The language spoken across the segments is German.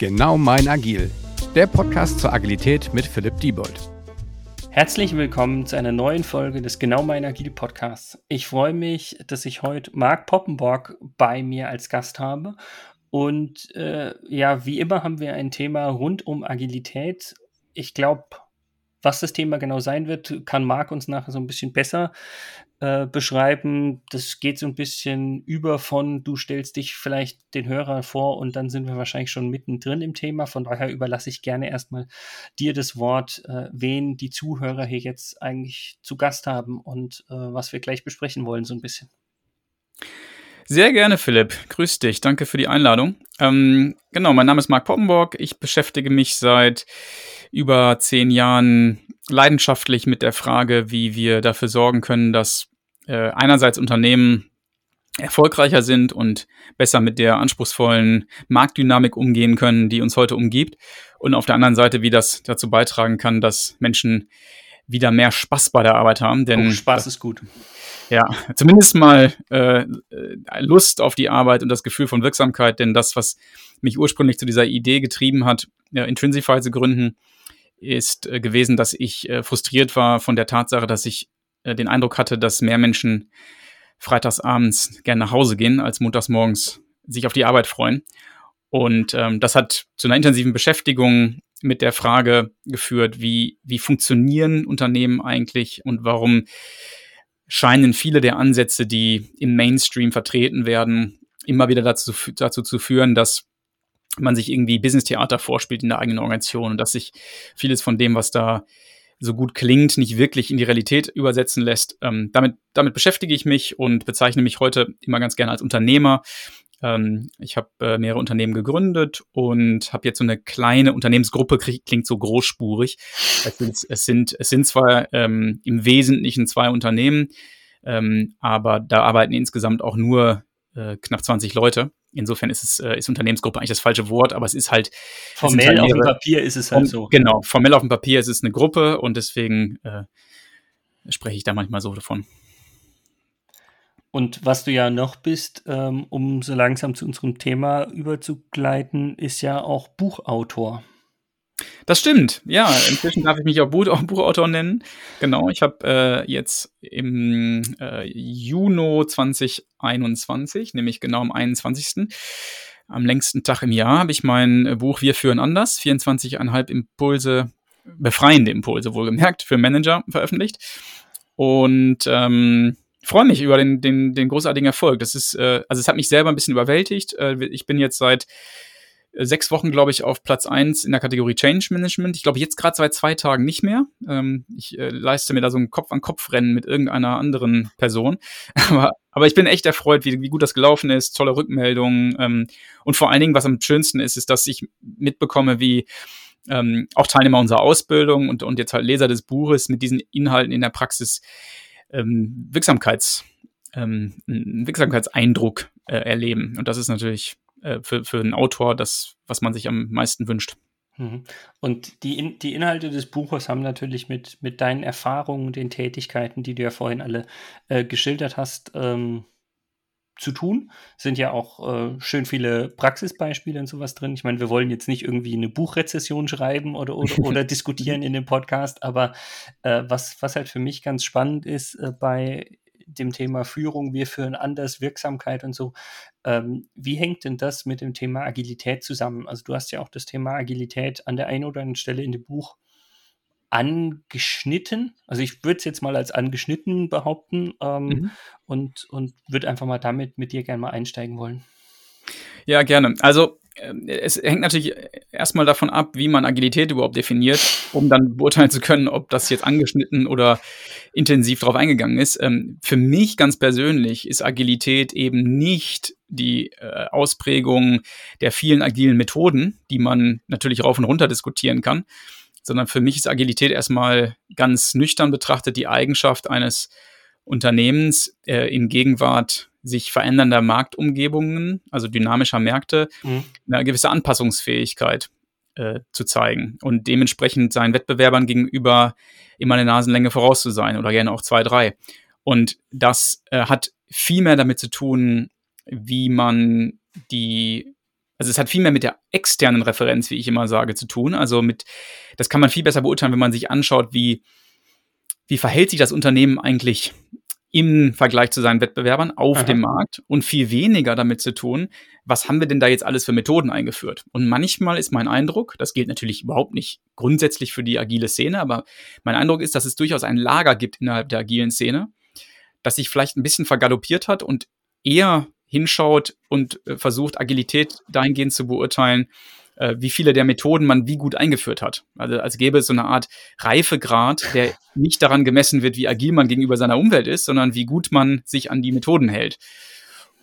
Genau mein Agil, der Podcast zur Agilität mit Philipp Diebold. Herzlich willkommen zu einer neuen Folge des Genau mein Agil Podcasts. Ich freue mich, dass ich heute Marc Poppenborg bei mir als Gast habe. Und äh, ja, wie immer haben wir ein Thema rund um Agilität. Ich glaube, was das Thema genau sein wird, kann Marc uns nachher so ein bisschen besser äh, beschreiben. Das geht so ein bisschen über von, du stellst dich vielleicht den Hörer vor und dann sind wir wahrscheinlich schon mittendrin im Thema. Von daher überlasse ich gerne erstmal dir das Wort, äh, wen die Zuhörer hier jetzt eigentlich zu Gast haben und äh, was wir gleich besprechen wollen, so ein bisschen. Sehr gerne, Philipp. Grüß dich. Danke für die Einladung. Ähm, genau, mein Name ist Marc Poppenborg. Ich beschäftige mich seit über zehn Jahren leidenschaftlich mit der Frage, wie wir dafür sorgen können, dass äh, einerseits Unternehmen erfolgreicher sind und besser mit der anspruchsvollen Marktdynamik umgehen können, die uns heute umgibt. Und auf der anderen Seite, wie das dazu beitragen kann, dass Menschen wieder mehr Spaß bei der Arbeit haben. Denn oh, Spaß ist gut. Ja, zumindest mal äh, Lust auf die Arbeit und das Gefühl von Wirksamkeit, denn das, was mich ursprünglich zu dieser Idee getrieben hat, ja, Intrinsify zu gründen, ist äh, gewesen, dass ich äh, frustriert war von der Tatsache, dass ich äh, den Eindruck hatte, dass mehr Menschen freitagsabends gerne nach Hause gehen, als montags morgens sich auf die Arbeit freuen. Und ähm, das hat zu einer intensiven Beschäftigung mit der Frage geführt, wie, wie funktionieren Unternehmen eigentlich und warum scheinen viele der Ansätze, die im Mainstream vertreten werden, immer wieder dazu, dazu zu führen, dass man sich irgendwie Business-Theater vorspielt in der eigenen Organisation und dass sich vieles von dem, was da so gut klingt, nicht wirklich in die Realität übersetzen lässt. Ähm, damit, damit beschäftige ich mich und bezeichne mich heute immer ganz gerne als Unternehmer. Ähm, ich habe äh, mehrere Unternehmen gegründet und habe jetzt so eine kleine Unternehmensgruppe, klingt so großspurig. Es sind, es sind, es sind zwar ähm, im Wesentlichen zwei Unternehmen, ähm, aber da arbeiten insgesamt auch nur äh, knapp 20 Leute. Insofern ist es äh, ist Unternehmensgruppe eigentlich das falsche Wort, aber es ist halt formell halt mehrere, auf dem Papier ist es halt so. Genau, formell auf dem Papier ist es eine Gruppe und deswegen äh, spreche ich da manchmal so davon. Und was du ja noch bist, ähm, um so langsam zu unserem Thema überzugleiten, ist ja auch Buchautor. Das stimmt, ja. Inzwischen darf ich mich auch Buch Buchautor nennen. Genau, ich habe äh, jetzt im äh, Juni 2021, nämlich genau am 21. Am längsten Tag im Jahr habe ich mein Buch Wir führen anders, 24,5 Impulse, befreiende Impulse wohlgemerkt, für Manager veröffentlicht. Und ähm, freue mich über den, den, den großartigen Erfolg. Das ist, äh, also es hat mich selber ein bisschen überwältigt. Äh, ich bin jetzt seit sechs Wochen, glaube ich, auf Platz eins in der Kategorie Change Management. Ich glaube, jetzt gerade seit zwei Tagen nicht mehr. Ähm, ich äh, leiste mir da so ein Kopf-an-Kopf-Rennen mit irgendeiner anderen Person. aber, aber ich bin echt erfreut, wie, wie gut das gelaufen ist, tolle Rückmeldungen. Ähm, und vor allen Dingen, was am schönsten ist, ist, dass ich mitbekomme, wie ähm, auch Teilnehmer unserer Ausbildung und, und jetzt halt Leser des Buches mit diesen Inhalten in der Praxis ähm, Wirksamkeits, ähm, Wirksamkeitseindruck äh, erleben. Und das ist natürlich äh, für, für einen Autor das, was man sich am meisten wünscht. Mhm. Und die, In die Inhalte des Buches haben natürlich mit, mit deinen Erfahrungen, den Tätigkeiten, die du ja vorhin alle äh, geschildert hast, ähm, zu tun. Sind ja auch äh, schön viele Praxisbeispiele und sowas drin. Ich meine, wir wollen jetzt nicht irgendwie eine Buchrezession schreiben oder, oder, oder diskutieren in dem Podcast, aber äh, was, was halt für mich ganz spannend ist äh, bei dem Thema Führung, wir führen anders, Wirksamkeit und so. Ähm, wie hängt denn das mit dem Thema Agilität zusammen? Also du hast ja auch das Thema Agilität an der einen oder anderen Stelle in dem Buch angeschnitten. Also ich würde es jetzt mal als angeschnitten behaupten ähm, mhm. und, und würde einfach mal damit mit dir gerne mal einsteigen wollen. Ja, gerne. Also es hängt natürlich erstmal davon ab, wie man Agilität überhaupt definiert, um dann beurteilen zu können, ob das jetzt angeschnitten oder intensiv darauf eingegangen ist. Ähm, für mich ganz persönlich ist Agilität eben nicht die äh, Ausprägung der vielen agilen Methoden, die man natürlich rauf und runter diskutieren kann, sondern für mich ist Agilität erstmal ganz nüchtern betrachtet die Eigenschaft eines Unternehmens äh, in Gegenwart sich verändernder Marktumgebungen, also dynamischer Märkte, mhm. eine gewisse Anpassungsfähigkeit äh, zu zeigen und dementsprechend seinen Wettbewerbern gegenüber immer eine Nasenlänge voraus zu sein oder gerne auch zwei, drei. Und das äh, hat viel mehr damit zu tun, wie man die also es hat viel mehr mit der externen Referenz, wie ich immer sage, zu tun. Also mit, das kann man viel besser beurteilen, wenn man sich anschaut, wie, wie verhält sich das Unternehmen eigentlich im Vergleich zu seinen Wettbewerbern auf Aha. dem Markt und viel weniger damit zu tun, was haben wir denn da jetzt alles für Methoden eingeführt? Und manchmal ist mein Eindruck, das gilt natürlich überhaupt nicht grundsätzlich für die agile Szene, aber mein Eindruck ist, dass es durchaus ein Lager gibt innerhalb der agilen Szene, das sich vielleicht ein bisschen vergaloppiert hat und eher hinschaut und äh, versucht, Agilität dahingehend zu beurteilen, äh, wie viele der Methoden man wie gut eingeführt hat. Also als gäbe es so eine Art Reifegrad, der nicht daran gemessen wird, wie agil man gegenüber seiner Umwelt ist, sondern wie gut man sich an die Methoden hält.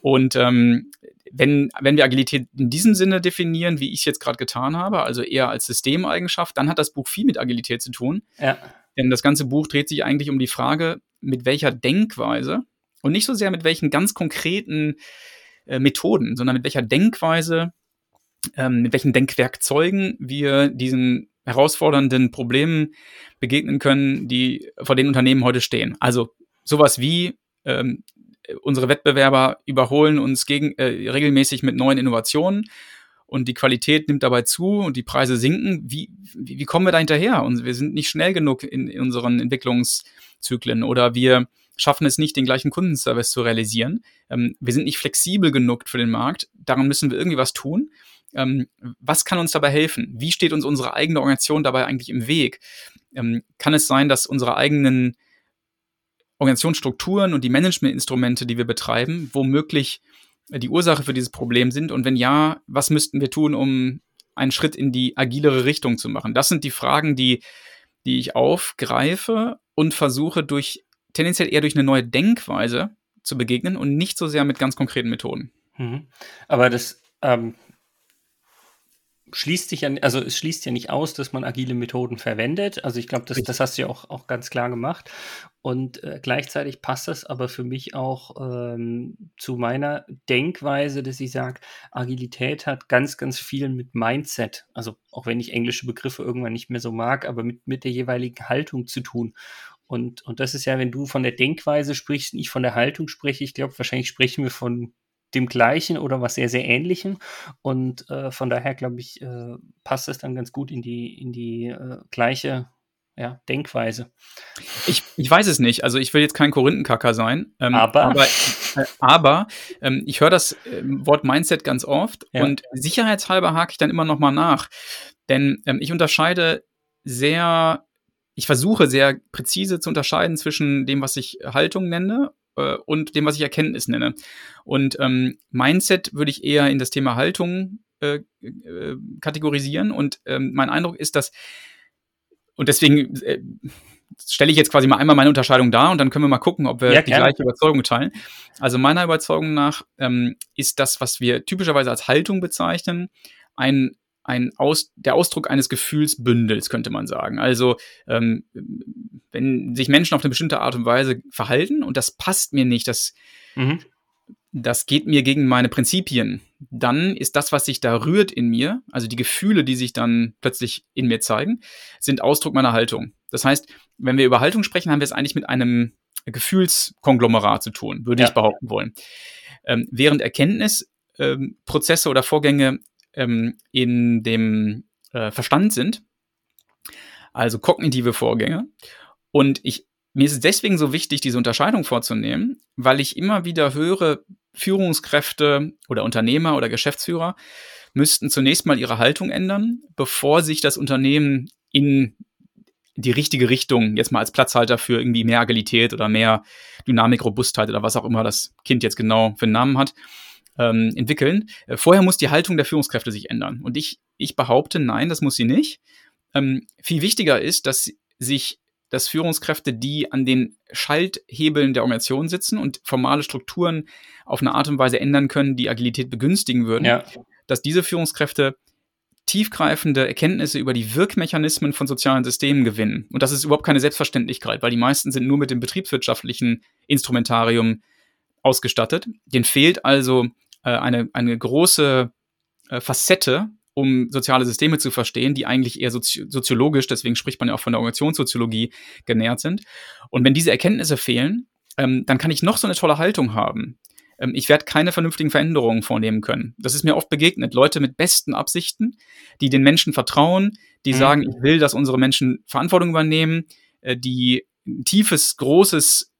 Und ähm, wenn, wenn wir Agilität in diesem Sinne definieren, wie ich es jetzt gerade getan habe, also eher als Systemeigenschaft, dann hat das Buch viel mit Agilität zu tun. Ja. Denn das ganze Buch dreht sich eigentlich um die Frage, mit welcher Denkweise und nicht so sehr mit welchen ganz konkreten äh, Methoden, sondern mit welcher Denkweise ähm, mit welchen Denkwerkzeugen wir diesen herausfordernden Problemen begegnen können, die vor den Unternehmen heute stehen. Also sowas wie ähm, unsere Wettbewerber überholen uns gegen, äh, regelmäßig mit neuen Innovationen und die Qualität nimmt dabei zu und die Preise sinken. Wie, wie, wie kommen wir da hinterher? Und wir sind nicht schnell genug in, in unseren Entwicklungszyklen oder wir schaffen es nicht, den gleichen Kundenservice zu realisieren. Ähm, wir sind nicht flexibel genug für den Markt. Daran müssen wir irgendwie was tun. Ähm, was kann uns dabei helfen? Wie steht uns unsere eigene Organisation dabei eigentlich im Weg? Ähm, kann es sein, dass unsere eigenen Organisationsstrukturen und die Managementinstrumente, die wir betreiben, womöglich die Ursache für dieses Problem sind? Und wenn ja, was müssten wir tun, um einen Schritt in die agilere Richtung zu machen? Das sind die Fragen, die, die ich aufgreife und versuche durch tendenziell eher durch eine neue Denkweise zu begegnen und nicht so sehr mit ganz konkreten Methoden. Mhm. Aber das ähm, schließt sich ja, also es schließt ja nicht aus, dass man agile Methoden verwendet. Also ich glaube, das, das hast du ja auch, auch ganz klar gemacht. Und äh, gleichzeitig passt das aber für mich auch ähm, zu meiner Denkweise, dass ich sage, Agilität hat ganz, ganz viel mit Mindset, also auch wenn ich englische Begriffe irgendwann nicht mehr so mag, aber mit, mit der jeweiligen Haltung zu tun. Und, und das ist ja, wenn du von der Denkweise sprichst ich von der Haltung spreche, ich glaube, wahrscheinlich sprechen wir von dem Gleichen oder was sehr, sehr Ähnlichem. Und äh, von daher, glaube ich, äh, passt es dann ganz gut in die, in die äh, gleiche ja, Denkweise. Ich, ich weiß es nicht. Also ich will jetzt kein Korinthenkacker sein. Ähm, aber aber, äh, aber ähm, ich höre das ähm, Wort Mindset ganz oft ja. und sicherheitshalber hake ich dann immer noch mal nach. Denn ähm, ich unterscheide sehr, ich versuche sehr präzise zu unterscheiden zwischen dem, was ich Haltung nenne äh, und dem, was ich Erkenntnis nenne. Und ähm, Mindset würde ich eher in das Thema Haltung äh, äh, kategorisieren. Und ähm, mein Eindruck ist, dass, und deswegen äh, stelle ich jetzt quasi mal einmal meine Unterscheidung dar und dann können wir mal gucken, ob wir ja, die gleiche Überzeugung teilen. Also meiner Überzeugung nach ähm, ist das, was wir typischerweise als Haltung bezeichnen, ein ein Aus, der Ausdruck eines Gefühlsbündels, könnte man sagen. Also ähm, wenn sich Menschen auf eine bestimmte Art und Weise verhalten und das passt mir nicht, das, mhm. das geht mir gegen meine Prinzipien, dann ist das, was sich da rührt in mir, also die Gefühle, die sich dann plötzlich in mir zeigen, sind Ausdruck meiner Haltung. Das heißt, wenn wir über Haltung sprechen, haben wir es eigentlich mit einem Gefühlskonglomerat zu tun, würde ja. ich behaupten wollen. Ähm, während Erkenntnisprozesse ähm, oder Vorgänge ähm, in dem äh, Verstand sind, also kognitive Vorgänge. Und ich, mir ist es deswegen so wichtig, diese Unterscheidung vorzunehmen, weil ich immer wieder höre, Führungskräfte oder Unternehmer oder Geschäftsführer müssten zunächst mal ihre Haltung ändern, bevor sich das Unternehmen in die richtige Richtung jetzt mal als Platzhalter für irgendwie mehr Agilität oder mehr Dynamik, Robustheit oder was auch immer das Kind jetzt genau für einen Namen hat, ähm, entwickeln. Äh, vorher muss die Haltung der Führungskräfte sich ändern. Und ich, ich behaupte, nein, das muss sie nicht. Ähm, viel wichtiger ist, dass sich dass Führungskräfte, die an den Schalthebeln der Organisation sitzen und formale Strukturen auf eine Art und Weise ändern können, die Agilität begünstigen würden, ja. dass diese Führungskräfte tiefgreifende Erkenntnisse über die Wirkmechanismen von sozialen Systemen gewinnen. Und das ist überhaupt keine Selbstverständlichkeit, weil die meisten sind nur mit dem betriebswirtschaftlichen Instrumentarium ausgestattet. Den fehlt also äh, eine, eine große äh, Facette, um soziale Systeme zu verstehen, die eigentlich eher sozi soziologisch, deswegen spricht man ja auch von der Organisationssoziologie, genährt sind. Und wenn diese Erkenntnisse fehlen, ähm, dann kann ich noch so eine tolle Haltung haben. ähm, ich werde keine vernünftigen Veränderungen vornehmen können. Das ist mir oft begegnet. Leute mit besten Absichten, die den Menschen vertrauen, die mhm. sagen, ich will, dass unsere Menschen Verantwortung übernehmen, äh, die ein tiefes, großes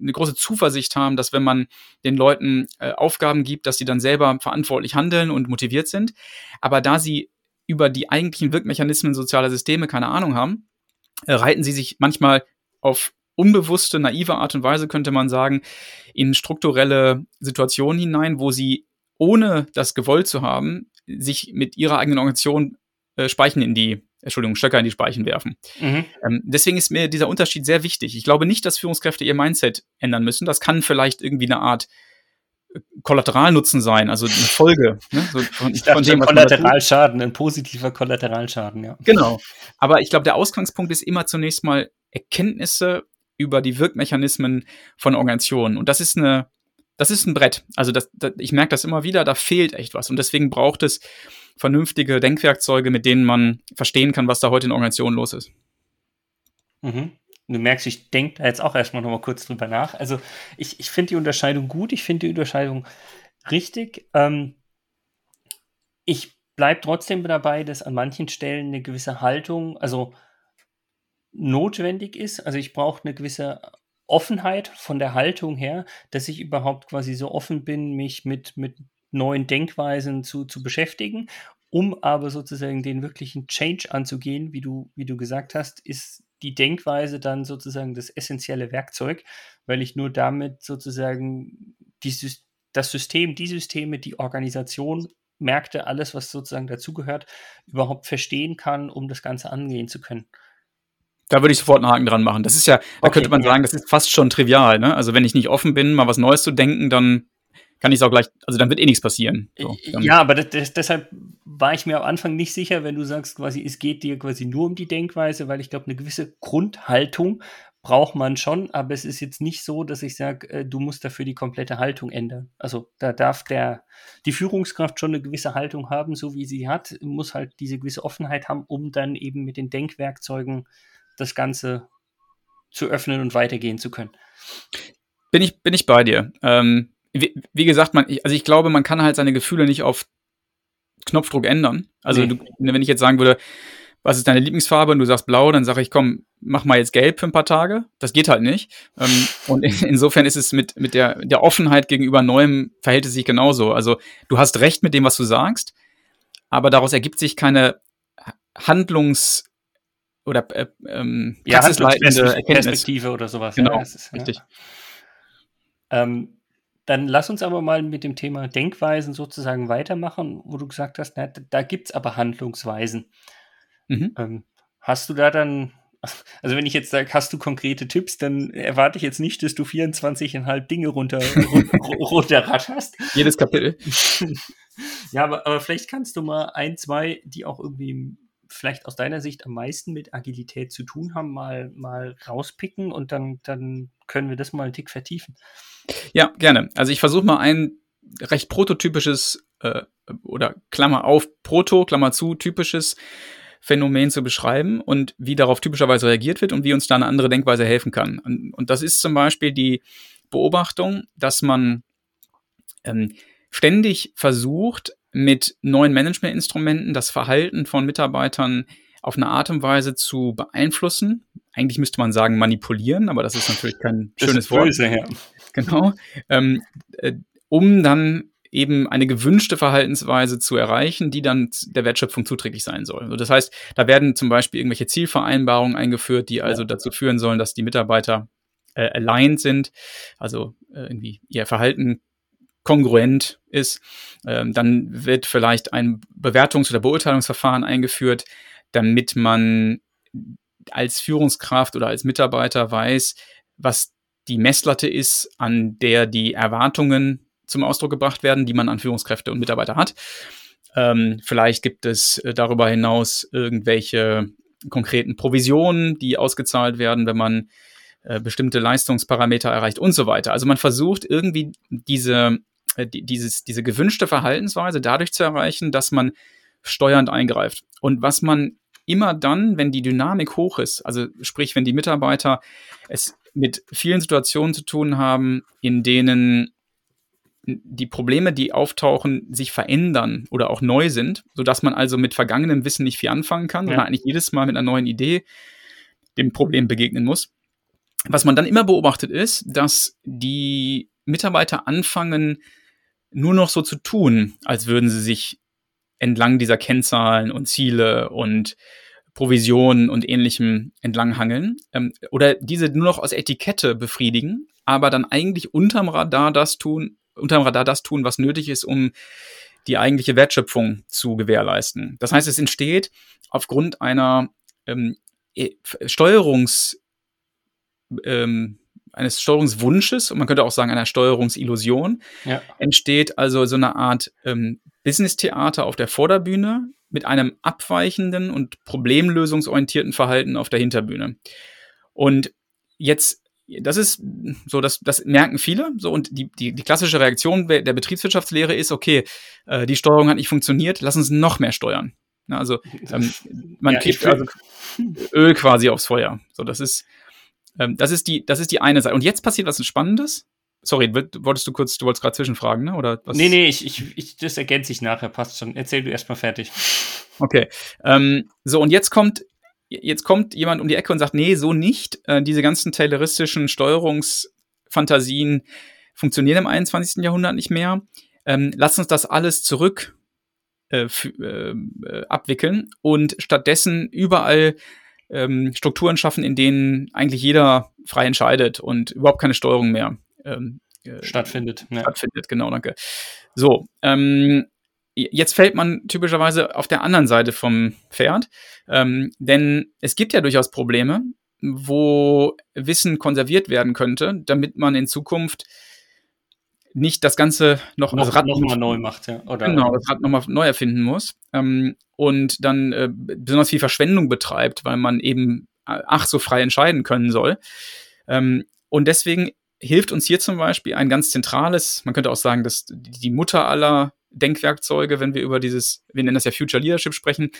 eine große Zuversicht haben, dass wenn man den Leuten äh, Aufgaben gibt, dass sie dann selber verantwortlich handeln und motiviert sind. Aber da sie über die eigentlichen Wirkmechanismen sozialer Systeme keine Ahnung haben, äh, reiten sie sich manchmal auf unbewusste, naive Art und Weise, könnte man sagen, in strukturelle Situationen hinein, wo sie, ohne das gewollt zu haben, sich mit ihrer eigenen Organisation äh, Speichen in die, Entschuldigung, Stöcker in die Speichen werfen. Mhm. Ähm, deswegen ist mir dieser Unterschied sehr wichtig. Ich glaube nicht, dass Führungskräfte ihr Mindset ändern müssen. Das kann vielleicht irgendwie eine Art äh, Kollateralnutzen sein, also eine Folge. Ne? So von, ich von dem, Kollateralschaden, ein positiver Kollateralschaden, ja. Genau. Aber ich glaube, der Ausgangspunkt ist immer zunächst mal Erkenntnisse über die Wirkmechanismen von Organisationen. Und das ist eine, das ist ein Brett. Also das, das, ich merke das immer wieder, da fehlt echt was. Und deswegen braucht es vernünftige Denkwerkzeuge, mit denen man verstehen kann, was da heute in Organisationen los ist. Mhm. Du merkst, ich denke da jetzt auch erstmal noch mal kurz drüber nach. Also ich, ich finde die Unterscheidung gut, ich finde die Unterscheidung richtig. Ähm, ich bleibe trotzdem dabei, dass an manchen Stellen eine gewisse Haltung, also notwendig ist. Also ich brauche eine gewisse Offenheit von der Haltung her, dass ich überhaupt quasi so offen bin, mich mit, mit neuen Denkweisen zu, zu beschäftigen. Um aber sozusagen den wirklichen Change anzugehen, wie du, wie du gesagt hast, ist die Denkweise dann sozusagen das essentielle Werkzeug, weil ich nur damit sozusagen die, das System, die Systeme, die Organisation, Märkte, alles, was sozusagen dazugehört, überhaupt verstehen kann, um das Ganze angehen zu können. Da würde ich sofort einen Haken dran machen. Das ist ja, da okay, könnte man ja. sagen, das ist fast schon trivial. Ne? Also wenn ich nicht offen bin, mal was Neues zu denken, dann kann ich es auch gleich, also dann wird eh nichts passieren. So, ja, aber das, das, deshalb war ich mir am Anfang nicht sicher, wenn du sagst, quasi, es geht dir quasi nur um die Denkweise, weil ich glaube, eine gewisse Grundhaltung braucht man schon, aber es ist jetzt nicht so, dass ich sage, äh, du musst dafür die komplette Haltung ändern. Also da darf der, die Führungskraft schon eine gewisse Haltung haben, so wie sie hat, muss halt diese gewisse Offenheit haben, um dann eben mit den Denkwerkzeugen das Ganze zu öffnen und weitergehen zu können. Bin ich, bin ich bei dir. Ähm, wie, wie, gesagt, man, also ich glaube, man kann halt seine Gefühle nicht auf Knopfdruck ändern. Also nee. du, wenn ich jetzt sagen würde, was ist deine Lieblingsfarbe und du sagst blau, dann sage ich, komm, mach mal jetzt gelb für ein paar Tage. Das geht halt nicht. Ähm, und in, insofern ist es mit, mit der, der Offenheit gegenüber Neuem verhält es sich genauso. Also du hast recht mit dem, was du sagst, aber daraus ergibt sich keine Handlungs- oder äh, ähm, ja, Perspektive oder sowas. Genau, ja, ist, richtig. Ja. Ähm, dann lass uns aber mal mit dem Thema Denkweisen sozusagen weitermachen, wo du gesagt hast, na, da gibt es aber Handlungsweisen. Mhm. Ähm, hast du da dann, also wenn ich jetzt sage, hast du konkrete Tipps, dann erwarte ich jetzt nicht, dass du 24,5 Dinge runter, runterratterst. Jedes Kapitel. ja, aber, aber vielleicht kannst du mal ein, zwei, die auch irgendwie vielleicht aus deiner Sicht am meisten mit Agilität zu tun haben, mal, mal rauspicken und dann, dann können wir das mal einen Tick vertiefen. Ja, gerne. Also ich versuche mal ein recht prototypisches äh, oder Klammer auf, Proto, Klammer zu, typisches Phänomen zu beschreiben und wie darauf typischerweise reagiert wird und wie uns da eine andere Denkweise helfen kann. Und, und das ist zum Beispiel die Beobachtung, dass man ähm, ständig versucht, mit neuen Managementinstrumenten das Verhalten von Mitarbeitern auf eine Art und Weise zu beeinflussen. Eigentlich müsste man sagen manipulieren, aber das ist natürlich kein das schönes Wort. Böse, ja. Genau. Ähm, äh, um dann eben eine gewünschte Verhaltensweise zu erreichen, die dann der Wertschöpfung zuträglich sein soll. Also das heißt, da werden zum Beispiel irgendwelche Zielvereinbarungen eingeführt, die also ja. dazu führen sollen, dass die Mitarbeiter äh, aligned sind, also äh, irgendwie ihr Verhalten kongruent ist. Ähm, dann wird vielleicht ein Bewertungs- oder Beurteilungsverfahren eingeführt, damit man als Führungskraft oder als Mitarbeiter weiß, was die Messlatte ist, an der die Erwartungen zum Ausdruck gebracht werden, die man an Führungskräfte und Mitarbeiter hat. Ähm, vielleicht gibt es äh, darüber hinaus irgendwelche konkreten Provisionen, die ausgezahlt werden, wenn man äh, bestimmte Leistungsparameter erreicht und so weiter. Also man versucht irgendwie diese äh, dieses, diese gewünschte Verhaltensweise dadurch zu erreichen, dass man steuernd eingreift. Und was man immer dann, wenn die Dynamik hoch ist, also sprich, wenn die Mitarbeiter es mit vielen Situationen zu tun haben, in denen die Probleme, die auftauchen, sich verändern oder auch neu sind, sodass man also mit vergangenem Wissen nicht viel anfangen kann, ja. sondern eigentlich jedes Mal mit einer neuen Idee dem Problem begegnen muss. Was man dann immer beobachtet ist, dass die Mitarbeiter anfangen, nur noch so zu tun, als würden sie sich entlang dieser Kennzahlen und Ziele und Provisionen und ähnlichem entlanghangeln ähm, oder diese nur noch aus Etikette befriedigen, aber dann eigentlich unterm Radar das tun, unterm Radar das tun, was nötig ist, um die eigentliche Wertschöpfung zu gewährleisten. Das heißt, es entsteht aufgrund einer ähm, e, Steuerungs ähm, eines Steuerungswunsches und man könnte auch sagen einer Steuerungsillusion ja. entsteht also so eine Art ähm, Business-Theater auf der Vorderbühne mit einem abweichenden und problemlösungsorientierten Verhalten auf der Hinterbühne. Und jetzt, das ist so, das, das merken viele. So, und die, die, die klassische Reaktion der Betriebswirtschaftslehre ist, okay, äh, die Steuerung hat nicht funktioniert, lass uns noch mehr steuern. also ähm, man ja, kriegt also Öl quasi aufs Feuer. So, das ist ähm, das, ist die, das ist die eine Seite. Und jetzt passiert was Spannendes. Sorry, wolltest du kurz, du wolltest gerade zwischenfragen, ne? Oder was? Nee, nee, ich, ich, ich, das ergänze ich nachher, passt schon. Erzähl du erstmal fertig. Okay. Ähm, so, und jetzt kommt, jetzt kommt jemand um die Ecke und sagt, nee, so nicht. Äh, diese ganzen tayloristischen Steuerungsfantasien funktionieren im 21. Jahrhundert nicht mehr. Ähm, lass uns das alles zurück äh, äh, abwickeln und stattdessen überall ähm, Strukturen schaffen, in denen eigentlich jeder frei entscheidet und überhaupt keine Steuerung mehr ähm, äh, stattfindet. Ja. Stattfindet, genau, danke. So, ähm, jetzt fällt man typischerweise auf der anderen Seite vom Pferd, ähm, denn es gibt ja durchaus Probleme, wo Wissen konserviert werden könnte, damit man in Zukunft nicht das Ganze noch, noch, das Rad noch mal neu macht, ja. Oder genau, das Rad nochmal neu erfinden muss. Ähm, und dann äh, besonders viel Verschwendung betreibt, weil man eben äh, ach so frei entscheiden können soll. Ähm, und deswegen hilft uns hier zum Beispiel ein ganz zentrales, man könnte auch sagen, dass die Mutter aller Denkwerkzeuge, wenn wir über dieses, wir nennen das ja Future Leadership sprechen,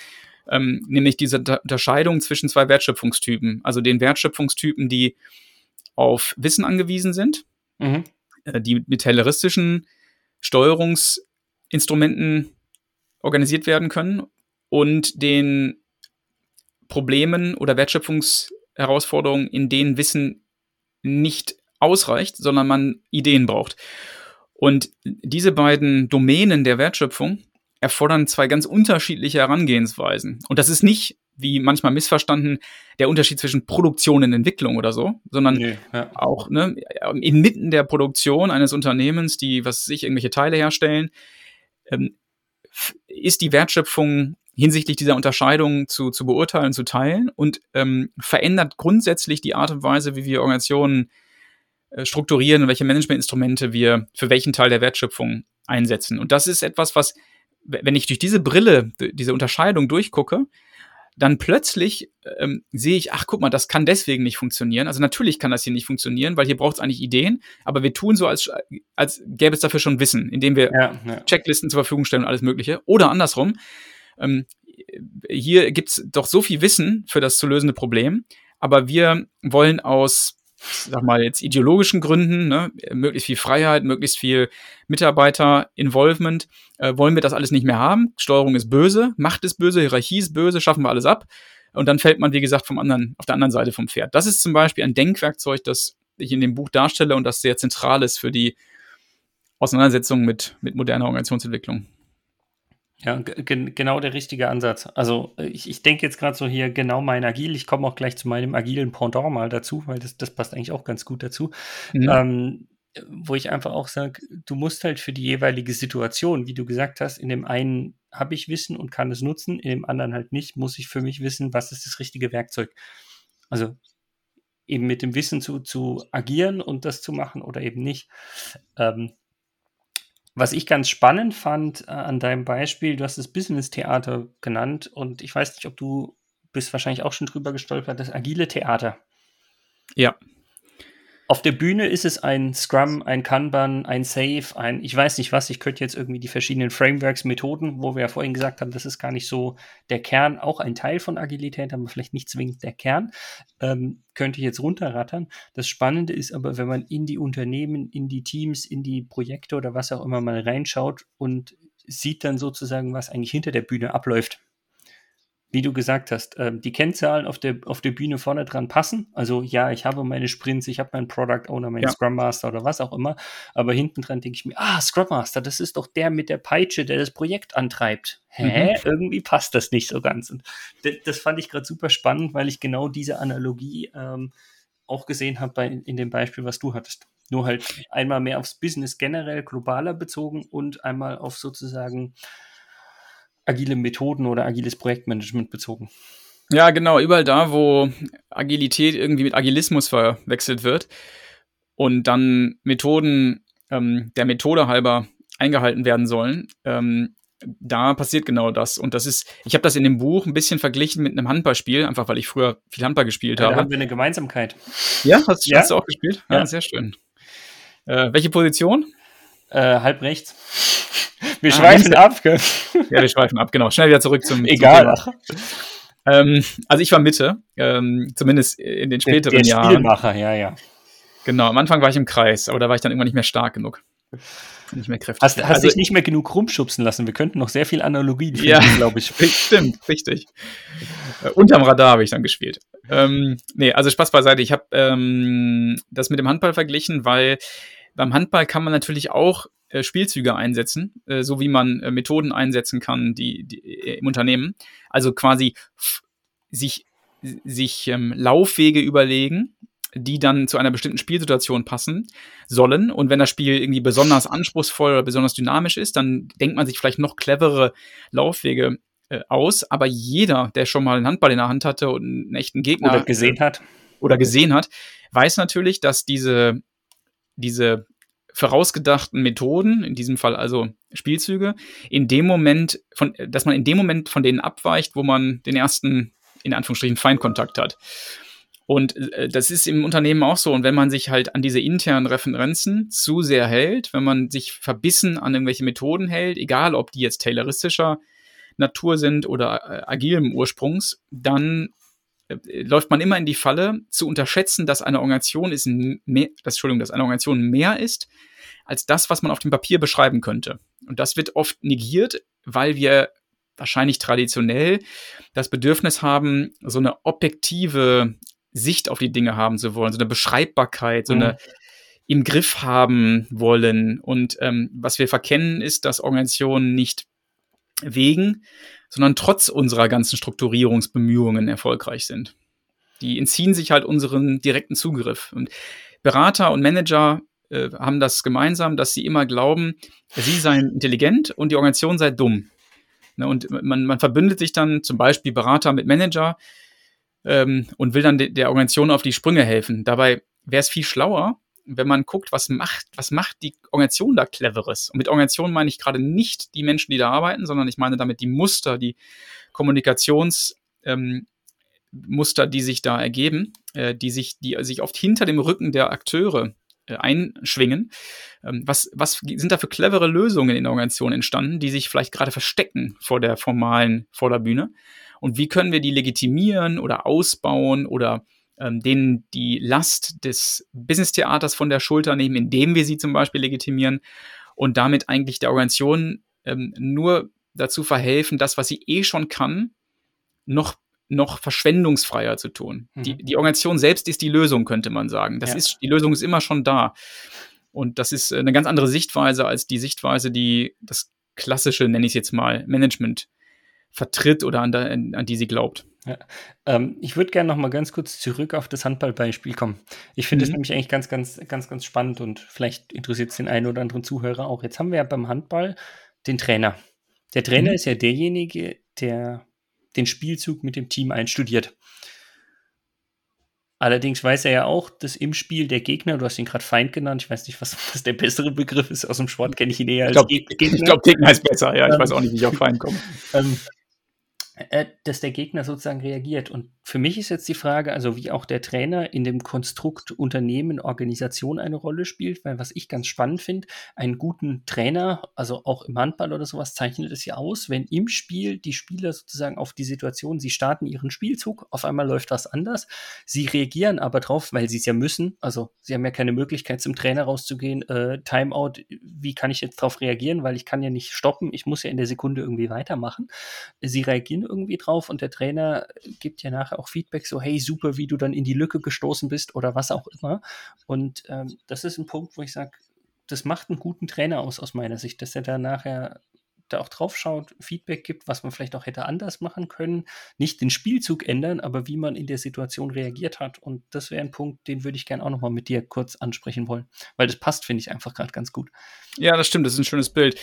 ähm, nämlich diese Unterscheidung zwischen zwei Wertschöpfungstypen. Also den Wertschöpfungstypen, die auf Wissen angewiesen sind, mhm. äh, die mit tayloristischen Steuerungsinstrumenten organisiert werden können und den Problemen oder Wertschöpfungsherausforderungen, in denen Wissen nicht ausreicht, sondern man Ideen braucht. Und diese beiden Domänen der Wertschöpfung erfordern zwei ganz unterschiedliche Herangehensweisen. Und das ist nicht, wie manchmal missverstanden, der Unterschied zwischen Produktion und Entwicklung oder so, sondern nee, ja. auch ne, inmitten der Produktion eines Unternehmens, die, was sich irgendwelche Teile herstellen, ähm, ist die Wertschöpfung hinsichtlich dieser Unterscheidung zu, zu beurteilen, zu teilen und ähm, verändert grundsätzlich die Art und Weise, wie wir Organisationen strukturieren und welche Managementinstrumente wir für welchen Teil der Wertschöpfung einsetzen. Und das ist etwas, was, wenn ich durch diese Brille, diese Unterscheidung durchgucke, dann plötzlich ähm, sehe ich, ach guck mal, das kann deswegen nicht funktionieren. Also natürlich kann das hier nicht funktionieren, weil hier braucht es eigentlich Ideen, aber wir tun so, als, als gäbe es dafür schon Wissen, indem wir ja, ja. Checklisten zur Verfügung stellen und alles Mögliche. Oder andersrum, ähm, hier gibt's doch so viel Wissen für das zu lösende Problem, aber wir wollen aus sag mal jetzt ideologischen Gründen, ne, möglichst viel Freiheit, möglichst viel Mitarbeiter-Involvement, äh, wollen wir das alles nicht mehr haben. Steuerung ist böse, Macht ist böse, Hierarchie ist böse, schaffen wir alles ab. Und dann fällt man, wie gesagt, vom anderen, auf der anderen Seite vom Pferd. Das ist zum Beispiel ein Denkwerkzeug, das ich in dem Buch darstelle und das sehr zentral ist für die Auseinandersetzung mit, mit moderner Organisationsentwicklung. Ja, genau der richtige Ansatz. Also ich, ich denke jetzt gerade so hier genau mein Agil. Ich komme auch gleich zu meinem agilen Pendant mal dazu, weil das, das passt eigentlich auch ganz gut dazu. Mhm. Ähm, wo ich einfach auch sage, du musst halt für die jeweilige Situation, wie du gesagt hast, in dem einen habe ich Wissen und kann es nutzen, in dem anderen halt nicht, muss ich für mich wissen, was ist das richtige Werkzeug. Also eben mit dem Wissen zu, zu agieren und das zu machen oder eben nicht. Ähm, was ich ganz spannend fand äh, an deinem Beispiel, du hast das Business-Theater genannt und ich weiß nicht, ob du bist wahrscheinlich auch schon drüber gestolpert, das agile Theater. Ja. Auf der Bühne ist es ein Scrum, ein Kanban, ein Safe, ein, ich weiß nicht was, ich könnte jetzt irgendwie die verschiedenen Frameworks, Methoden, wo wir ja vorhin gesagt haben, das ist gar nicht so der Kern, auch ein Teil von Agilität, aber vielleicht nicht zwingend der Kern, ähm, könnte ich jetzt runterrattern. Das Spannende ist aber, wenn man in die Unternehmen, in die Teams, in die Projekte oder was auch immer mal reinschaut und sieht dann sozusagen, was eigentlich hinter der Bühne abläuft wie du gesagt hast, äh, die Kennzahlen auf der, auf der Bühne vorne dran passen. Also ja, ich habe meine Sprints, ich habe meinen Product Owner, meinen ja. Scrum Master oder was auch immer. Aber hinten dran denke ich mir, ah, Scrum Master, das ist doch der mit der Peitsche, der das Projekt antreibt. Hä? Mhm. Irgendwie passt das nicht so ganz. Und das fand ich gerade super spannend, weil ich genau diese Analogie ähm, auch gesehen habe in dem Beispiel, was du hattest. Nur halt einmal mehr aufs Business generell globaler bezogen und einmal auf sozusagen agile Methoden oder agiles Projektmanagement bezogen. Ja, genau, überall da, wo Agilität irgendwie mit Agilismus verwechselt wird und dann Methoden ähm, der Methode halber eingehalten werden sollen, ähm, da passiert genau das. Und das ist, ich habe das in dem Buch ein bisschen verglichen mit einem Handballspiel, einfach weil ich früher viel Handball gespielt ja, habe. Da haben wir eine Gemeinsamkeit. Ja, hast, ja? hast du auch gespielt? Ja, ja sehr schön. Äh, welche Position? Äh, halb rechts. Wir ah, schweifen ab, gell? Ja, wir schweifen ab, genau. Schnell wieder zurück zum. Egal. Zum ähm, also ich war Mitte, ähm, zumindest in den späteren der, der Jahren. Spielmacher, ja, ja. Genau, am Anfang war ich im Kreis, aber da war ich dann irgendwann nicht mehr stark genug. Nicht mehr kräftig. Hast, hast also, dich nicht mehr genug rumschubsen lassen. Wir könnten noch sehr viel Analogien finden, ja, glaube ich. Stimmt, richtig. Äh, unterm Radar habe ich dann gespielt. Ähm, nee, also Spaß beiseite. Ich habe ähm, das mit dem Handball verglichen, weil beim Handball kann man natürlich auch äh, Spielzüge einsetzen, äh, so wie man äh, Methoden einsetzen kann, die, die im Unternehmen. Also quasi sich, sich ähm, Laufwege überlegen, die dann zu einer bestimmten Spielsituation passen sollen. Und wenn das Spiel irgendwie besonders anspruchsvoll oder besonders dynamisch ist, dann denkt man sich vielleicht noch clevere Laufwege äh, aus. Aber jeder, der schon mal einen Handball in der Hand hatte und einen echten Gegner oder gesehen hat oder gesehen hat, weiß natürlich, dass diese diese vorausgedachten Methoden, in diesem Fall also Spielzüge, in dem Moment, von, dass man in dem Moment von denen abweicht, wo man den ersten, in Anführungsstrichen, Feindkontakt hat. Und äh, das ist im Unternehmen auch so. Und wenn man sich halt an diese internen Referenzen zu sehr hält, wenn man sich verbissen an irgendwelche Methoden hält, egal ob die jetzt tayloristischer Natur sind oder äh, agilem Ursprungs, dann läuft man immer in die Falle, zu unterschätzen, dass eine Organisation ist mehr, dass, Entschuldigung, dass eine Organisation mehr ist als das, was man auf dem Papier beschreiben könnte. Und das wird oft negiert, weil wir wahrscheinlich traditionell das Bedürfnis haben, so eine objektive Sicht auf die Dinge haben zu wollen, so eine Beschreibbarkeit, so mhm. eine im Griff haben wollen. Und ähm, was wir verkennen, ist, dass Organisationen nicht wegen, sondern trotz unserer ganzen Strukturierungsbemühungen erfolgreich sind. Die entziehen sich halt unseren direkten Zugriff. Und Berater und Manager äh, haben das gemeinsam, dass sie immer glauben, sie seien intelligent und die Organisation sei dumm. Ne, und man, man verbündet sich dann zum Beispiel Berater mit Manager ähm, und will dann de der Organisation auf die Sprünge helfen. Dabei wäre es viel schlauer, wenn man guckt, was macht, was macht die Organisation da Cleveres? Und mit Organisation meine ich gerade nicht die Menschen, die da arbeiten, sondern ich meine damit die Muster, die Kommunikationsmuster, ähm, die sich da ergeben, äh, die sich, die sich oft hinter dem Rücken der Akteure äh, einschwingen. Ähm, was, was sind da für clevere Lösungen in der Organisation entstanden, die sich vielleicht gerade verstecken vor der formalen Vorderbühne? Und wie können wir die legitimieren oder ausbauen oder ähm, denen die Last des Business-Theaters von der Schulter nehmen, indem wir sie zum Beispiel legitimieren und damit eigentlich der Organisation ähm, nur dazu verhelfen, das, was sie eh schon kann, noch noch verschwendungsfreier zu tun. Mhm. Die, die Organisation selbst ist die Lösung, könnte man sagen. Das ja. ist, die Lösung ist immer schon da. Und das ist eine ganz andere Sichtweise als die Sichtweise, die das klassische, nenne ich es jetzt mal, Management vertritt oder an, der, an die sie glaubt. Ja. Ähm, ich würde gerne noch mal ganz kurz zurück auf das Handballbeispiel kommen. Ich finde es mhm. nämlich eigentlich ganz, ganz, ganz, ganz spannend und vielleicht interessiert es den einen oder anderen Zuhörer auch. Jetzt haben wir ja beim Handball den Trainer. Der Trainer mhm. ist ja derjenige, der den Spielzug mit dem Team einstudiert. Allerdings weiß er ja auch, dass im Spiel der Gegner, du hast ihn gerade Feind genannt, ich weiß nicht, was, was der bessere Begriff ist, aus dem Sport kenne ich ihn eher als ich glaub, Gegner. Ich glaube, Gegner ist besser, ja, ich ähm, weiß auch nicht, wie ich auf Feind komme. Ähm, äh, dass der Gegner sozusagen reagiert. Und für mich ist jetzt die Frage, also wie auch der Trainer in dem Konstrukt Unternehmen, Organisation eine Rolle spielt, weil was ich ganz spannend finde, einen guten Trainer, also auch im Handball oder sowas, zeichnet es ja aus, wenn im Spiel die Spieler sozusagen auf die Situation, sie starten ihren Spielzug, auf einmal läuft was anders, sie reagieren aber drauf, weil sie es ja müssen, also sie haben ja keine Möglichkeit zum Trainer rauszugehen, äh, Timeout, wie kann ich jetzt darauf reagieren, weil ich kann ja nicht stoppen, ich muss ja in der Sekunde irgendwie weitermachen. Sie reagieren irgendwie drauf und der Trainer gibt ja nachher auch Feedback, so hey, super, wie du dann in die Lücke gestoßen bist oder was auch immer. Und ähm, das ist ein Punkt, wo ich sage, das macht einen guten Trainer aus, aus meiner Sicht, dass er da nachher da auch drauf schaut, Feedback gibt, was man vielleicht auch hätte anders machen können. Nicht den Spielzug ändern, aber wie man in der Situation reagiert hat. Und das wäre ein Punkt, den würde ich gerne auch nochmal mit dir kurz ansprechen wollen, weil das passt, finde ich, einfach gerade ganz gut. Ja, das stimmt, das ist ein schönes Bild.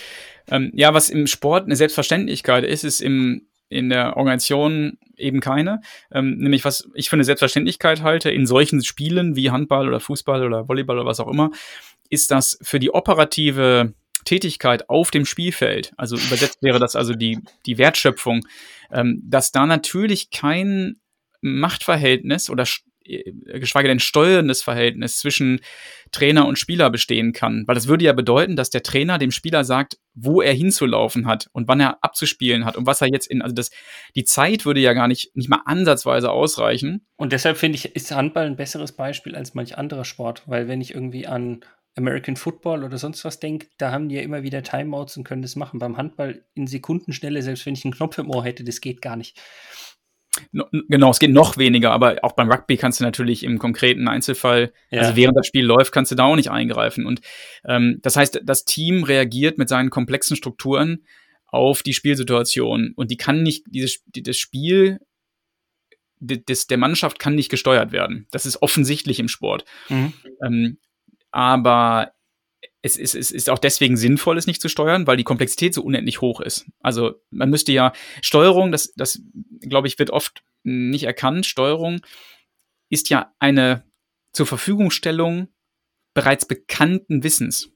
Ähm, ja, was im Sport eine Selbstverständlichkeit ist, ist im in der Organisation eben keine. Ähm, nämlich was ich für eine Selbstverständlichkeit halte in solchen Spielen wie Handball oder Fußball oder Volleyball oder was auch immer, ist das für die operative Tätigkeit auf dem Spielfeld, also übersetzt wäre das also die, die Wertschöpfung, ähm, dass da natürlich kein Machtverhältnis oder geschweige denn steuerndes Verhältnis zwischen Trainer und Spieler bestehen kann. Weil das würde ja bedeuten, dass der Trainer dem Spieler sagt, wo er hinzulaufen hat und wann er abzuspielen hat und was er jetzt in, also das, die Zeit würde ja gar nicht, nicht mal ansatzweise ausreichen. Und deshalb finde ich, ist Handball ein besseres Beispiel als manch anderer Sport, weil wenn ich irgendwie an American Football oder sonst was denke, da haben die ja immer wieder Timeouts und können das machen. Beim Handball in Sekundenschnelle, selbst wenn ich einen Knopf im Ohr hätte, das geht gar nicht. Genau, es geht noch weniger, aber auch beim Rugby kannst du natürlich im konkreten Einzelfall, ja. also während das Spiel läuft, kannst du da auch nicht eingreifen. Und ähm, das heißt, das Team reagiert mit seinen komplexen Strukturen auf die Spielsituation und die kann nicht, dieses, das Spiel des, der Mannschaft kann nicht gesteuert werden. Das ist offensichtlich im Sport. Mhm. Ähm, aber es ist, es ist auch deswegen sinnvoll, es nicht zu steuern, weil die Komplexität so unendlich hoch ist. Also man müsste ja Steuerung, das, das glaube ich, wird oft nicht erkannt. Steuerung ist ja eine zur Verfügungstellung bereits bekannten Wissens.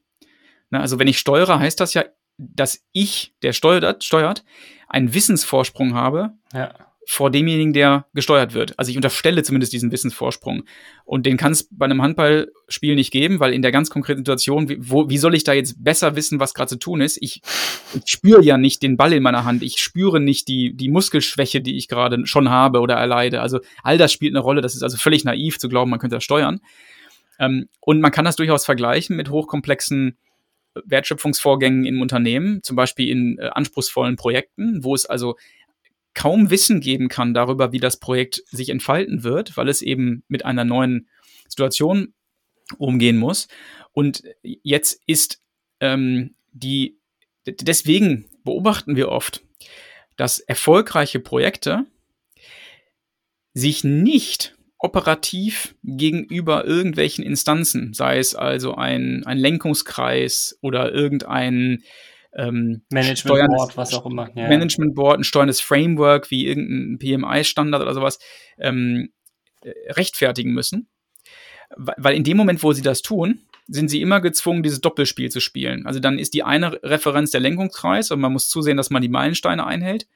Na, also wenn ich steuere, heißt das ja, dass ich, der steuert, steuert einen Wissensvorsprung habe, ja vor demjenigen, der gesteuert wird. Also ich unterstelle zumindest diesen Wissensvorsprung. Und den kann es bei einem Handballspiel nicht geben, weil in der ganz konkreten Situation, wie, wo, wie soll ich da jetzt besser wissen, was gerade zu tun ist? Ich, ich spüre ja nicht den Ball in meiner Hand. Ich spüre nicht die, die Muskelschwäche, die ich gerade schon habe oder erleide. Also all das spielt eine Rolle. Das ist also völlig naiv zu glauben, man könnte das steuern. Ähm, und man kann das durchaus vergleichen mit hochkomplexen Wertschöpfungsvorgängen im Unternehmen, zum Beispiel in äh, anspruchsvollen Projekten, wo es also kaum Wissen geben kann darüber, wie das Projekt sich entfalten wird, weil es eben mit einer neuen Situation umgehen muss. Und jetzt ist ähm, die, deswegen beobachten wir oft, dass erfolgreiche Projekte sich nicht operativ gegenüber irgendwelchen Instanzen, sei es also ein, ein Lenkungskreis oder irgendein ähm, Management Board, was auch immer. Ja. Management Board, ein steuerndes Framework wie irgendein PMI-Standard oder sowas ähm, äh, rechtfertigen müssen. Weil in dem Moment, wo sie das tun, sind sie immer gezwungen, dieses Doppelspiel zu spielen. Also dann ist die eine Referenz der Lenkungskreis und man muss zusehen, dass man die Meilensteine einhält.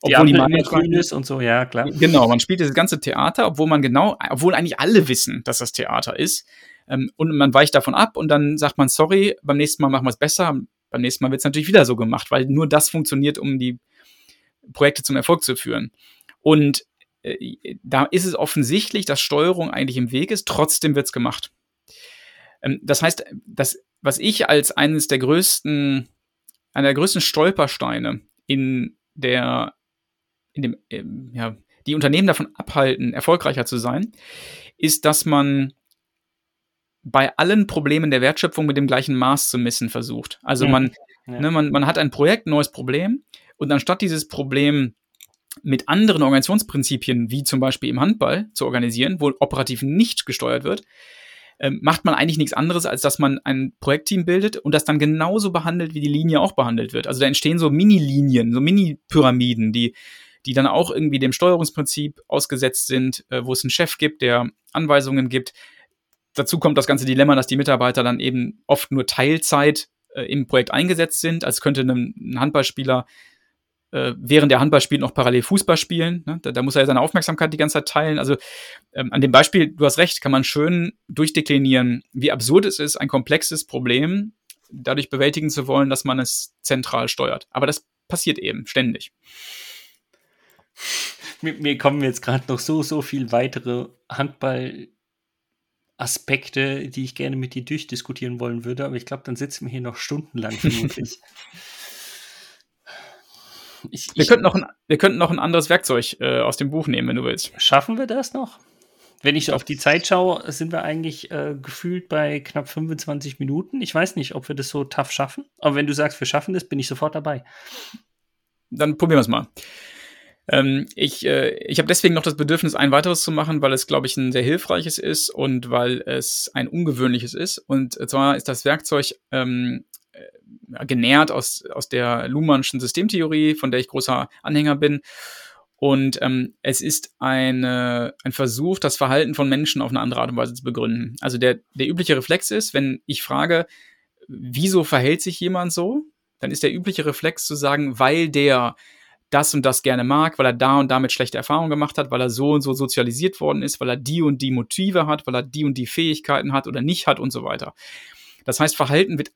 Obwohl die, die Meilensteine ist und so, ja, klar. Genau, man spielt das ganze Theater, obwohl man genau, obwohl eigentlich alle wissen, dass das Theater ist. Ähm, und man weicht davon ab und dann sagt man, sorry, beim nächsten Mal machen wir es besser. Beim nächsten Mal wird es natürlich wieder so gemacht, weil nur das funktioniert, um die Projekte zum Erfolg zu führen. Und äh, da ist es offensichtlich, dass Steuerung eigentlich im Weg ist, trotzdem wird es gemacht. Ähm, das heißt, das, was ich als eines der größten, einer der größten Stolpersteine in der, in dem, äh, ja, die Unternehmen davon abhalten, erfolgreicher zu sein, ist, dass man bei allen Problemen der Wertschöpfung mit dem gleichen Maß zu messen versucht. Also mhm. man, ja. ne, man, man hat ein Projekt, ein neues Problem und anstatt dieses Problem mit anderen Organisationsprinzipien, wie zum Beispiel im Handball, zu organisieren, wo operativ nicht gesteuert wird, äh, macht man eigentlich nichts anderes, als dass man ein Projektteam bildet und das dann genauso behandelt, wie die Linie auch behandelt wird. Also da entstehen so Mini-Linien, so Mini-Pyramiden, die, die dann auch irgendwie dem Steuerungsprinzip ausgesetzt sind, äh, wo es einen Chef gibt, der Anweisungen gibt, dazu kommt das ganze Dilemma, dass die Mitarbeiter dann eben oft nur Teilzeit äh, im Projekt eingesetzt sind, als könnte ein, ein Handballspieler äh, während der Handball spielt, noch parallel Fußball spielen. Ne? Da, da, muss er ja seine Aufmerksamkeit die ganze Zeit teilen. Also ähm, an dem Beispiel, du hast recht, kann man schön durchdeklinieren, wie absurd es ist, ein komplexes Problem dadurch bewältigen zu wollen, dass man es zentral steuert. Aber das passiert eben ständig. Mir, mir kommen jetzt gerade noch so, so viel weitere Handball- Aspekte, die ich gerne mit dir durchdiskutieren wollen würde, aber ich glaube, dann sitzen wir hier noch stundenlang vermutlich. Ich, wir, ich, könnten noch ein, wir könnten noch ein anderes Werkzeug äh, aus dem Buch nehmen, wenn du willst. Schaffen wir das noch? Wenn ich auf die Zeit schaue, sind wir eigentlich äh, gefühlt bei knapp 25 Minuten. Ich weiß nicht, ob wir das so tough schaffen. Aber wenn du sagst, wir schaffen das, bin ich sofort dabei. Dann probieren wir es mal. Ähm, ich äh, ich habe deswegen noch das Bedürfnis, ein weiteres zu machen, weil es, glaube ich, ein sehr hilfreiches ist und weil es ein ungewöhnliches ist. Und zwar ist das Werkzeug ähm, äh, genährt aus, aus der Luhmannschen Systemtheorie, von der ich großer Anhänger bin. Und ähm, es ist eine, ein Versuch, das Verhalten von Menschen auf eine andere Art und Weise zu begründen. Also der, der übliche Reflex ist, wenn ich frage, wieso verhält sich jemand so, dann ist der übliche Reflex zu sagen, weil der das und das gerne mag, weil er da und damit schlechte Erfahrungen gemacht hat, weil er so und so sozialisiert worden ist, weil er die und die Motive hat, weil er die und die Fähigkeiten hat oder nicht hat und so weiter. Das heißt, Verhalten wird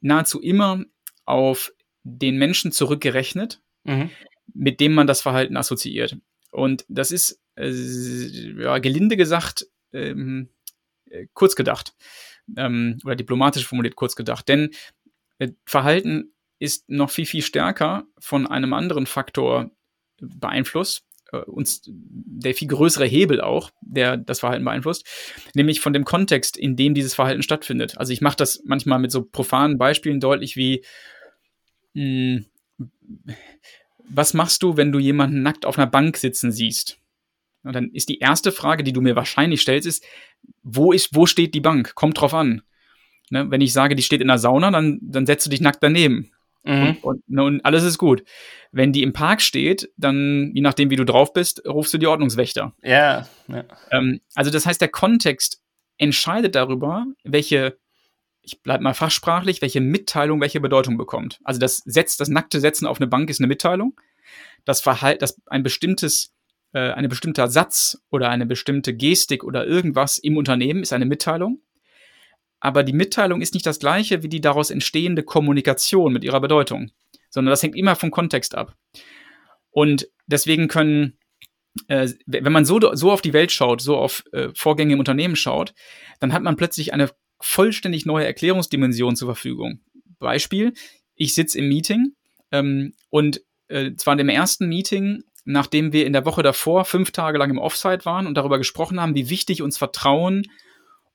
nahezu immer auf den Menschen zurückgerechnet, mhm. mit dem man das Verhalten assoziiert. Und das ist, äh, ja, gelinde gesagt, ähm, äh, kurz gedacht. Ähm, oder diplomatisch formuliert kurz gedacht. Denn äh, Verhalten ist noch viel, viel stärker von einem anderen Faktor beeinflusst, äh, uns der viel größere Hebel auch, der das Verhalten beeinflusst, nämlich von dem Kontext, in dem dieses Verhalten stattfindet. Also ich mache das manchmal mit so profanen Beispielen deutlich wie, mh, hm, was machst du, wenn du jemanden nackt auf einer Bank sitzen siehst? Und dann ist die erste Frage, die du mir wahrscheinlich stellst, ist, wo ist, wo steht die Bank? Kommt drauf an. Ne, wenn ich sage, die steht in der Sauna, dann, dann setzt du dich nackt daneben. Mhm. Und, und, und, alles ist gut. Wenn die im Park steht, dann, je nachdem, wie du drauf bist, rufst du die Ordnungswächter. Ja. ja. Ähm, also, das heißt, der Kontext entscheidet darüber, welche, ich bleib mal fachsprachlich, welche Mitteilung welche Bedeutung bekommt. Also, das Setz, das nackte Setzen auf eine Bank ist eine Mitteilung. Das Verhalten, das ein bestimmtes, äh, eine bestimmter Satz oder eine bestimmte Gestik oder irgendwas im Unternehmen ist eine Mitteilung aber die Mitteilung ist nicht das gleiche wie die daraus entstehende Kommunikation mit ihrer Bedeutung, sondern das hängt immer vom Kontext ab. Und deswegen können, äh, wenn man so, so auf die Welt schaut, so auf äh, Vorgänge im Unternehmen schaut, dann hat man plötzlich eine vollständig neue Erklärungsdimension zur Verfügung. Beispiel, ich sitze im Meeting ähm, und äh, zwar in dem ersten Meeting, nachdem wir in der Woche davor fünf Tage lang im Offsite waren und darüber gesprochen haben, wie wichtig uns Vertrauen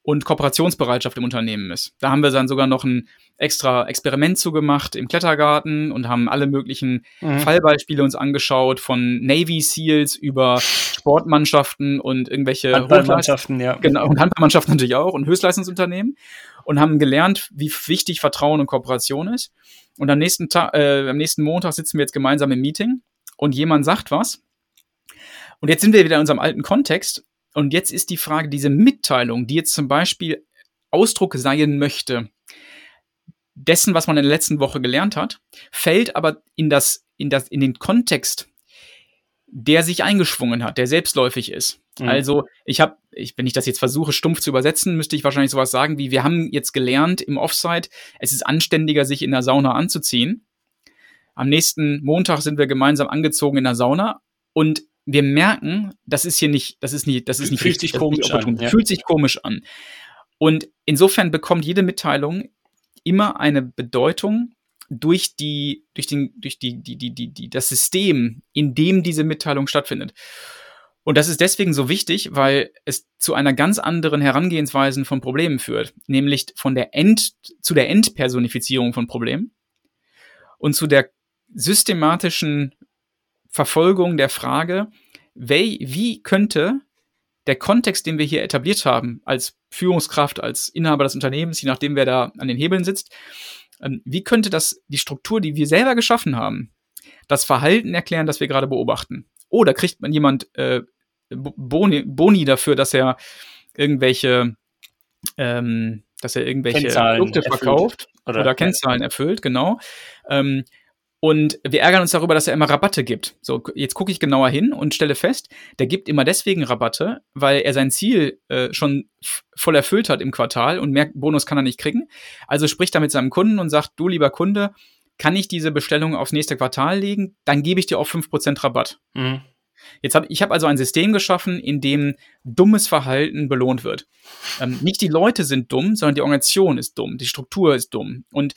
und Kooperationsbereitschaft im Unternehmen ist. Da haben wir dann sogar noch ein extra Experiment zugemacht im Klettergarten und haben alle möglichen mhm. Fallbeispiele uns angeschaut, von Navy Seals über Sportmannschaften und irgendwelche Handballmannschaften, ja. Genau, und Handballmannschaften natürlich auch und Höchstleistungsunternehmen und haben gelernt, wie wichtig Vertrauen und Kooperation ist. Und am nächsten Tag, äh, am nächsten Montag sitzen wir jetzt gemeinsam im Meeting und jemand sagt was. Und jetzt sind wir wieder in unserem alten Kontext und jetzt ist die Frage, diese Mitteilung, die jetzt zum Beispiel Ausdruck sein möchte, dessen, was man in der letzten Woche gelernt hat, fällt aber in das, in das, in den Kontext, der sich eingeschwungen hat, der selbstläufig ist. Mhm. Also, ich habe, ich, wenn ich das jetzt versuche, stumpf zu übersetzen, müsste ich wahrscheinlich sowas sagen wie, wir haben jetzt gelernt im Offsite, es ist anständiger, sich in der Sauna anzuziehen. Am nächsten Montag sind wir gemeinsam angezogen in der Sauna und wir merken, das ist hier nicht, das ist nicht, das ist nicht fühlt richtig, sich komisch an, ja. fühlt sich komisch an. Und insofern bekommt jede Mitteilung immer eine Bedeutung durch die, durch den, durch die, die, die, die, die, das System, in dem diese Mitteilung stattfindet. Und das ist deswegen so wichtig, weil es zu einer ganz anderen Herangehensweise von Problemen führt, nämlich von der End, zu der Endpersonifizierung von Problemen und zu der systematischen Verfolgung der Frage, wie könnte der Kontext, den wir hier etabliert haben, als Führungskraft, als Inhaber des Unternehmens, je nachdem, wer da an den Hebeln sitzt, ähm, wie könnte das die Struktur, die wir selber geschaffen haben, das Verhalten erklären, das wir gerade beobachten? Oder kriegt man jemand äh, Boni, Boni dafür, dass er irgendwelche, ähm, dass er irgendwelche Produkte verkauft oder, oder Kennzahlen erfüllt, genau. Ähm, Und wir ärgern uns darüber, dass er immer Rabatte gibt. So, jetzt gucke ich genauer hin und stelle fest, der gibt immer deswegen Rabatte, weil er sein Ziel äh, schon voll erfüllt hat im Quartal und mehr Bonus kann er nicht kriegen. Also spricht er mit seinem Kunden und sagt, du lieber Kunde, kann ich diese Bestellung aufs nächste Quartal legen? Dann gebe ich dir auch fünf Prozent Rabatt. Mhm. Jetzt hab, ich habe also ein System geschaffen, in dem dummes Verhalten belohnt wird. Ähm, nicht die Leute sind dumm, sondern die Organisation ist dumm, die Struktur ist dumm. Und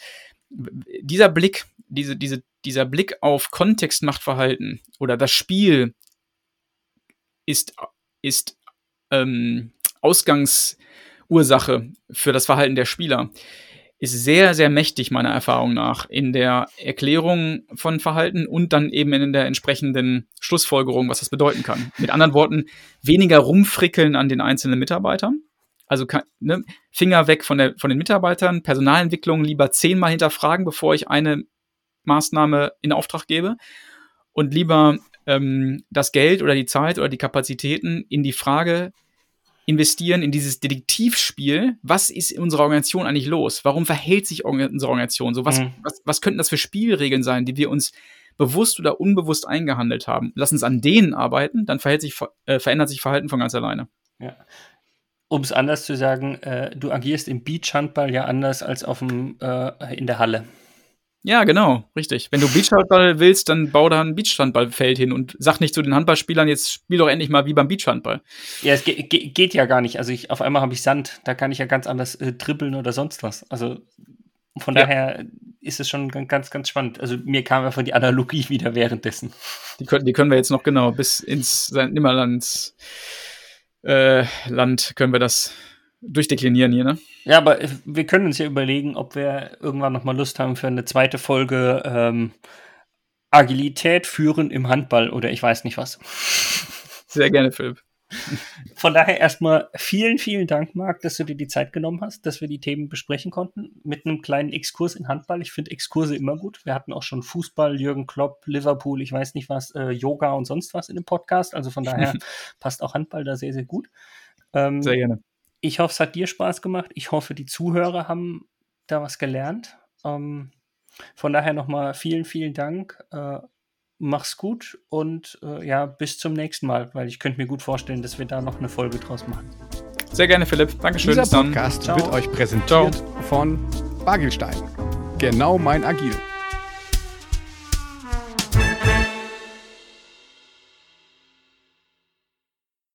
dieser Blick, diese, diese, dieser Blick auf Kontext macht Verhalten oder das Spiel ist, ist ähm, Ausgangsursache für das Verhalten der Spieler ist sehr, sehr mächtig, meiner Erfahrung nach, in der Erklärung von Verhalten und dann eben in der entsprechenden Schlussfolgerung, was das bedeuten kann. Mit anderen Worten, weniger rumfrickeln an den einzelnen Mitarbeitern. Also ne, Finger weg von, der, von den Mitarbeitern, Personalentwicklung lieber zehnmal hinterfragen, bevor ich eine Maßnahme in Auftrag gebe. Und lieber ähm, das Geld oder die Zeit oder die Kapazitäten in die Frage investieren in dieses Detektivspiel. Was ist in unserer Organisation eigentlich los? Warum verhält sich unsere Organisation so? Was, mhm. was, was könnten das für Spielregeln sein, die wir uns bewusst oder unbewusst eingehandelt haben? Lass uns an denen arbeiten, dann verhält sich, äh, verändert sich Verhalten von ganz alleine. Ja. Um es anders zu sagen, äh, du agierst im Beachhandball ja anders als auf dem, äh, in der Halle. Ja, genau, richtig. Wenn du Beachhandball willst, dann bau da ein Beachhandballfeld hin und sag nicht zu den Handballspielern, jetzt spiel doch endlich mal wie beim Beachhandball. Ja, es ge ge geht ja gar nicht. Also ich, auf einmal habe ich Sand, da kann ich ja ganz anders äh, dribbeln oder sonst was. Also von ja. daher ist es schon ganz, ganz spannend. Also mir kam einfach die Analogie wieder währenddessen. Die können, die können wir jetzt noch genau bis ins. Nimmerlands äh, Land können wir das durchdeklinieren hier, ne? Ja, aber wir können uns ja überlegen, ob wir irgendwann noch mal Lust haben für eine zweite Folge ähm, Agilität führen im Handball oder ich weiß nicht was. Sehr gerne, Philipp. Von daher erstmal vielen, vielen Dank, Marc, dass du dir die Zeit genommen hast, dass wir die Themen besprechen konnten. Mit einem kleinen Exkurs in Handball. Ich finde Exkurse immer gut. Wir hatten auch schon Fußball, Jürgen Klopp, Liverpool, ich weiß nicht was, äh, Yoga und sonst was in dem Podcast. Also von daher passt auch Handball da sehr, sehr gut. Ähm, sehr gerne. Ich hoffe, es hat dir Spaß gemacht. Ich hoffe, die Zuhörer haben da was gelernt. Ähm, von daher nochmal vielen, vielen Dank. Äh, mach's gut und äh, ja, bis zum nächsten Mal, weil ich könnte mir gut vorstellen, dass wir da noch eine Folge draus machen. Sehr gerne, Philipp. Dankeschön. Dieser Podcast wird euch präsentiert Ciao. von Bagelstein. Genau mein Agil.